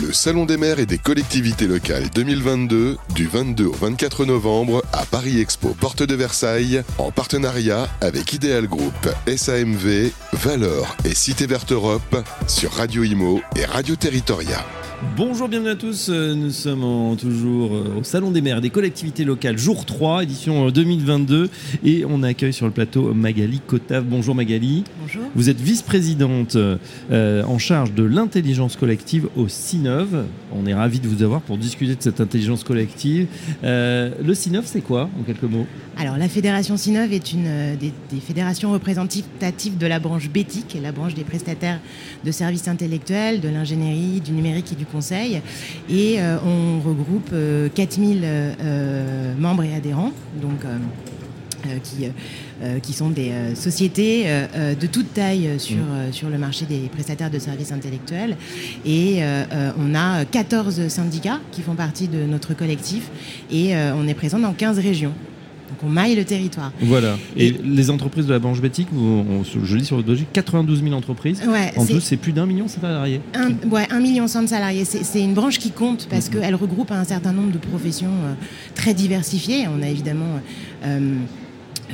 Le Salon des maires et des collectivités locales 2022 du 22 au 24 novembre à Paris Expo Porte de Versailles en partenariat avec Ideal Group, SAMV, Valor et Cité Verte Europe sur Radio Imo et Radio Territoria. Bonjour, bienvenue à tous. Euh, Nous sommes en- toujours euh, au Salon des maires des collectivités locales, jour 3, édition euh, 2022. Et on accueille sur le plateau Magali Cotave. Bonjour Magali. Bonjour. Vous êtes vice-présidente euh, en charge de l'intelligence collective au CINOV. On est ravis de vous avoir pour discuter de cette intelligence collective. Euh, le CINOV, c'est quoi, en quelques mots? Alors, la Fédération Sinov est une euh, des, des fédérations représentatives de la branche BETIC, la branche des prestataires de services intellectuels, de l'ingénierie, du numérique et du conseil. Et euh, on regroupe euh, 4000 euh, membres et adhérents, donc, qui, qui sont des sociétés de toute taille euh, sur, sur le marché des prestataires de services intellectuels. Et on a 14 syndicats qui font partie de notre collectif et on est présent dans 15 régions. Donc on maille le territoire. Voilà. Et, Et- les entreprises de la branche bétique, je lis sur votre dossier, 92 000 entreprises. Ouais, En tout, c'est plus d'un million de salariés. Un, ouais, un million cent de salariés. C'est une branche qui compte parce qu'elle regroupe un certain nombre de professions euh, très diversifiées. On a évidemment, euh,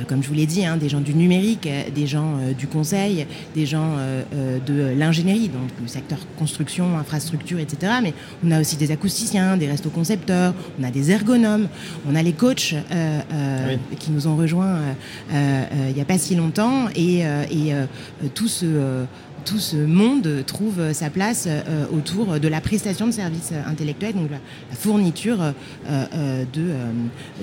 comme je vous l'ai dit, hein, des gens du numérique, euh, des gens euh, du conseil, des gens euh, euh, de l'ingénierie, donc le secteur construction, infrastructure, etc. Mais on a aussi des acousticiens, des restos-concepteurs, on a des ergonomes, on a les coachs euh, euh, qui nous ont rejoints euh, euh, euh, il n'y a pas si longtemps. Et, euh, et euh, tout ce... tout ce monde trouve sa place euh, autour de la prestation de services intellectuels, donc la, la fourniture euh, euh, de,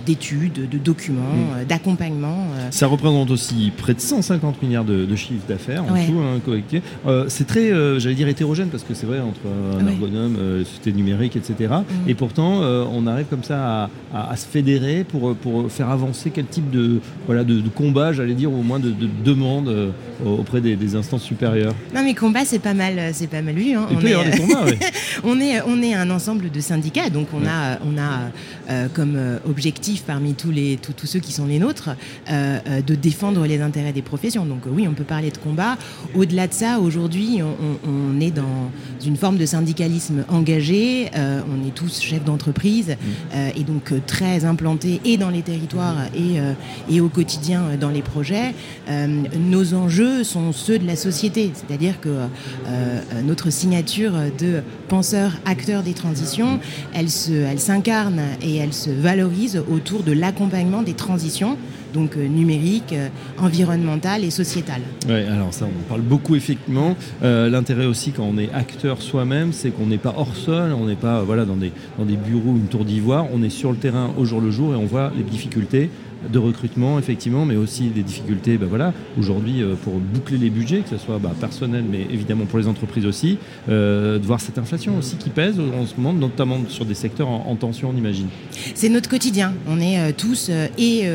d'études, de documents, euh, d'accompagnement. Ça représente aussi près de 150 milliards de, de chiffre d'affaires en Ouais. tout, hein, c'est très, j'allais dire, hétérogène parce que c'est vrai entre un ergonome, euh, société numérique, etc. Mm. Et pourtant, on arrive comme ça à, à- à se fédérer pour, pour faire avancer quel type de, voilà, de, de combat, j'allais dire, ou au moins de, de demande auprès des, des instances supérieures. Non mais combat c'est pas mal, euh, c'est pas mal vu. hein. Il On est, avoir des combats, oui. on est, on est un ensemble de syndicats, donc on Ouais. a, on a euh, comme euh, objectif parmi tous, les, tous, tous ceux qui sont les nôtres euh, euh, de défendre les intérêts des professions. Donc euh, oui, on peut parler de combat. Au-delà de ça, aujourd'hui, on, est dans une forme de syndicalisme engagé. euh, on est tous chefs d'entreprise euh, et donc euh, très implantés et dans les territoires et, euh, et au quotidien euh, dans les projets. Euh, nos enjeux sont ceux de la société, c'est-à-dire que euh, euh, notre signature de penseur, acteur des transitions, elle s'incarne et elle se valorise autour de l'accompagnement des transitions, donc euh, numériques, euh, environnementales et sociétales. Ouais, alors ça, on en parle beaucoup effectivement. Euh, L'intérêt aussi quand on est acteur soi-même, c'est qu'on n'est pas hors sol, on n'est pas voilà dans des dans des bureaux ou une tour d'ivoire. On est sur le terrain au jour le jour et on voit les difficultés de recrutement effectivement, mais aussi des difficultés. ben voilà, aujourd'hui euh, pour boucler les budgets, que ce soit bah, personnel, mais évidemment pour les entreprises aussi, euh, de voir cette inflation aussi qui pèse en ce moment, notamment sur des secteurs en, en tension, on imagine. C'est notre quotidien. On est euh, tous et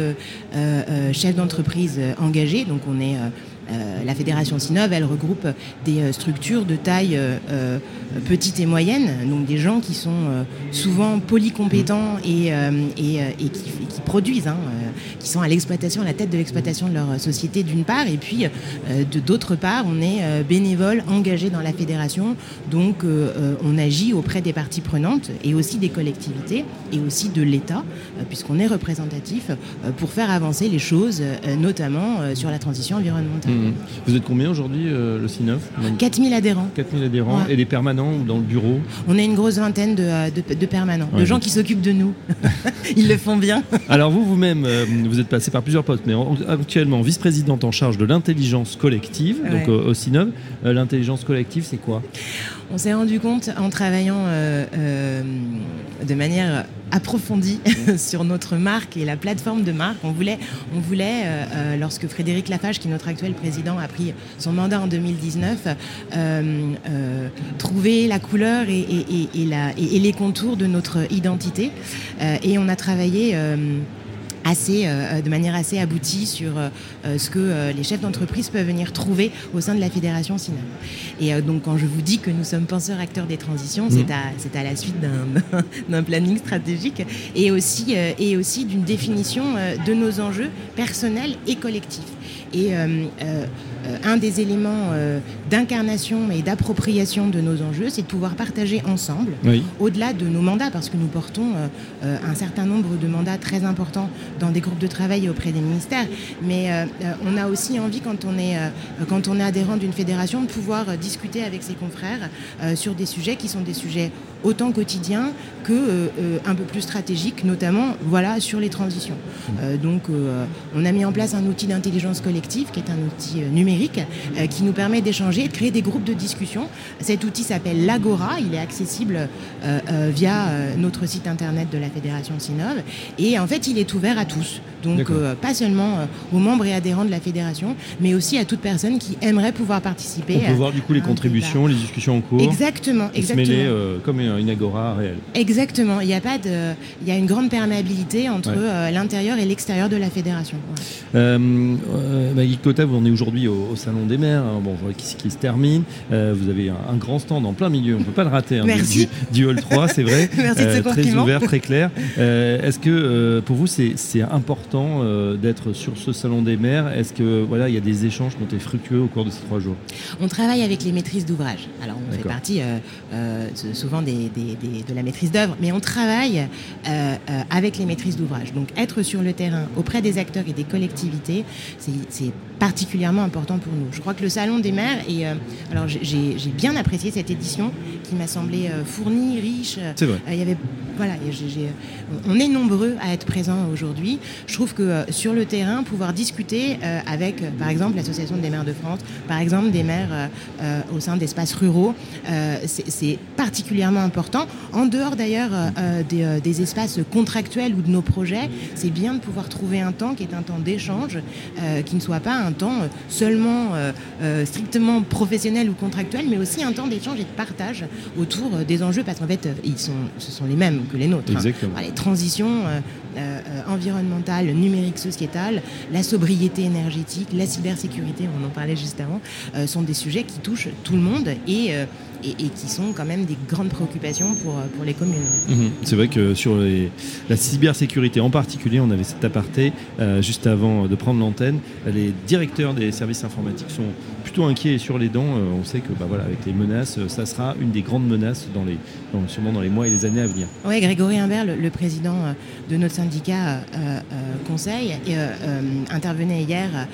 euh, euh, chefs d'entreprise euh, engagés, donc on est euh, la fédération Sinov, elle regroupe des euh, structures de taille euh, petite et moyenne, donc des gens qui sont euh, souvent polycompétents et, euh, et, et qui, et qui produisent, hein, euh, qui sont à l'exploitation, à la tête de l'exploitation de leur société d'une part, et puis euh, de d'autre part, on est euh, bénévole, engagé dans la fédération, donc on agit auprès des parties prenantes et aussi des collectivités et aussi de l'État, euh, puisqu'on est représentatif euh, pour faire avancer les choses, euh, notamment euh, sur la transition environnementale. Mhm. Vous êtes combien aujourd'hui, euh, le CINOF 4000 adhérents. 4000 adhérents Ouais. et des permanents dans le bureau? On a une grosse vingtaine de, euh, de- de permanents, Ouais, de gens qui s'occupent de nous. Ils le font bien. Alors vous, vous-même, euh, vous êtes passé par plusieurs postes, mais en- actuellement vice-présidente en charge de l'intelligence collective, donc Ouais. euh, au. Euh, l'intelligence collective, c'est quoi? On s'est rendu compte en travaillant euh, euh, de manière approfondie sur notre marque et la plateforme de marque. On voulait, euh, euh, lorsque Frédéric Lafage, qui est notre actuel président, a pris son mandat en 2019, euh, trouver la couleur et, les contours de notre identité. Et on a travaillé. Euh, assez, de manière assez aboutie sur ce que les chefs d'entreprise peuvent venir trouver au sein de la fédération Sinov. Et donc quand je vous dis que nous sommes penseurs acteurs des transitions, c'est mmh. à, à la suite d'un planning stratégique et aussi, et aussi d'une définition de nos enjeux personnels et collectifs. Et euh, un des éléments euh, d'incarnation et d'appropriation de nos enjeux, c'est de pouvoir partager ensemble, au-delà de nos mandats, parce que nous portons euh, un certain nombre de mandats très importants dans des groupes de travail et auprès des ministères. Mais on a aussi envie, quand on est, quand on est adhérent d'une fédération, de pouvoir discuter avec ses confrères sur des sujets qui sont des sujets autant quotidiens que un peu plus stratégiques, notamment voilà, sur les transitions. donc on a mis en place un outil d'intelligence collective qui est un outil numérique euh, qui nous permet d'échanger et de créer des groupes de discussion. Cet outil s'appelle l'Agora, il est accessible euh, euh, via notre site internet de la Fédération Sinov et en fait il est ouvert à tous. Donc pas seulement aux membres et adhérents de la fédération, mais aussi à toute personne qui aimerait pouvoir participer. On peut voir du coup les contributions, les discussions en cours. Exactement, exactement. Se mêler comme une agora réelle. Exactement. Il y a pas de, il y a une grande perméabilité entre l'intérieur et l'extérieur de la fédération. Ouais. Maggie Cota, vous en êtes aujourd'hui au, au, Salon des maires, hein, bon, qui, qui, se termine. Euh, vous avez un, grand stand en plein milieu, on ne peut pas le rater, hein, du, du, Hall 3, c'est vrai. Merci euh, Très ouvert, très clair. Euh, est-ce que pour vous, c'est important d'être sur ce Salon des maires Est-ce que voilà, il y a des échanges qui ont été fructueux au cours de ces trois jours? On travaille avec les maîtrises d'ouvrage. Alors, on fait partie souvent des, de la maîtrise d'œuvre, mais on travaille avec les maîtrises d'ouvrage. Donc, être sur le terrain auprès des acteurs et des collectivités, c'est particulièrement important pour nous. Je crois que le Salon des maires, et euh, alors j'ai bien apprécié cette édition qui m'a semblé euh, fournie, riche. C'est vrai. Euh, il y avait, voilà, on est nombreux à être présents aujourd'hui. Je trouve que sur le terrain, pouvoir discuter avec, par exemple, l'Association des maires de France, par exemple, des maires au sein d'espaces ruraux, c'est particulièrement important. En dehors d'ailleurs des, des, espaces contractuels ou de nos projets, c'est bien de pouvoir trouver un temps qui est un temps d'échange, qui ne soit pas un temps seulement euh, euh, strictement professionnel ou contractuel, mais aussi un temps d'échange et de partage autour euh, des enjeux, parce qu'en fait, ils sont, ce sont les mêmes que les nôtres. Hein. les transitions environnementales, numériques, sociétales, la sobriété énergétique, la cybersécurité, on en parlait juste avant, sont des sujets qui touchent tout le monde et et, qui sont quand même des grandes préoccupations pour, euh, pour les communes. Mhm. C'est vrai que sur la cybersécurité en particulier, on avait cet aparté euh, juste avant de prendre l'antenne. Les directeurs des services informatiques sont plutôt inquiets sur les dents. Euh, on sait que bah, voilà, avec les menaces, ça sera une des grandes menaces dans les, dans, sûrement dans les mois et les années à venir. Oui, Grégory Imbert, le, président de notre syndicat Conseil, intervenait hier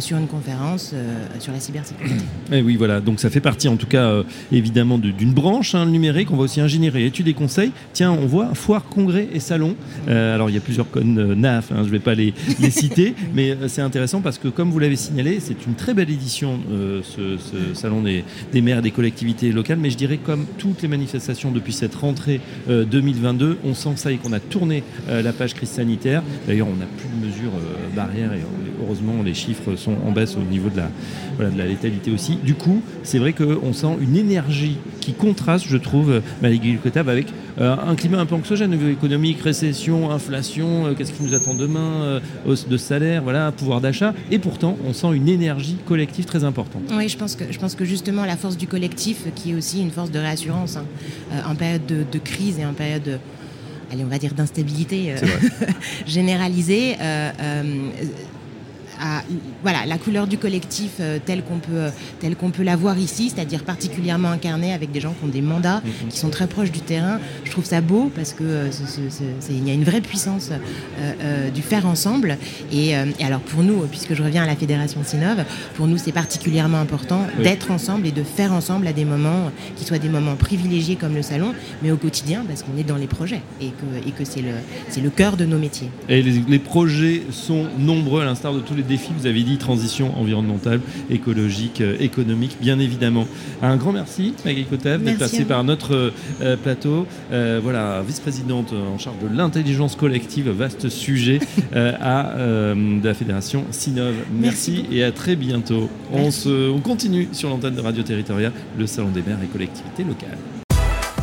sur une conférence sur la cybersécurité. Et oui, voilà, donc ça fait partie en tout cas évidemment d'une branche hein, numérique. On va aussi ingénierie, études et conseils. Tiens, on voit foire, congrès et salon. Euh, alors il y a plusieurs codes euh, NAF, hein, je ne vais pas les, citer, mais euh, c'est intéressant parce que comme vous l'avez signalé, c'est une très belle édition, ce, salon des, maires des collectivités locales. Mais je dirais comme toutes les manifestations depuis cette rentrée 2022, on sent ça et qu'on a tourné la page crise sanitaire. D'ailleurs, on n'a plus de mesures barrières et heureusement les chiffres sont en baisse au niveau de la, voilà, de la létalité aussi. Du coup, c'est vrai qu'on sent une énergie qui contraste, je trouve, Malégui Cotab, avec euh, un climat un peu anxiogène au niveau économique, récession, inflation, euh, qu'est-ce qui nous attend demain, euh, hausse de salaire, voilà, pouvoir d'achat. Et pourtant, on sent une énergie collective très importante. Oui, je pense que, je pense que justement, la force du collectif, qui est aussi une force de réassurance hein, en période de, de, crise et en période de allez, on va dire d'instabilité généralisée, voilà, la couleur du collectif euh, telle qu'on peut, telle qu'on peut la voir ici, c'est-à-dire particulièrement incarnée avec des gens qui ont des mandats, mhm. qui sont très proches du terrain. Je trouve ça beau parce que euh, il y a une vraie puissance euh, du faire ensemble. Et, alors pour nous, puisque je reviens à la fédération Sinov, pour nous c'est particulièrement important d'être ensemble et de faire ensemble à des moments qui soient des moments privilégiés comme le salon, mais au quotidien parce qu'on est dans les projets et que, et que c'est le, c'est le cœur de nos métiers. Et les, les projets sont nombreux à l'instar de tous les défis, vous avez dit transition environnementale, écologique, euh, économique, bien évidemment. Un grand merci, Maggie Kotev, d'être passée par notre euh, plateau. Euh, voilà, vice-présidente en charge de l'intelligence collective, vaste sujet à de la fédération Sinov. Merci, et à très bientôt. On, se, on continue sur l'antenne de Radio Territoriale, le Salon des maires et collectivités locales.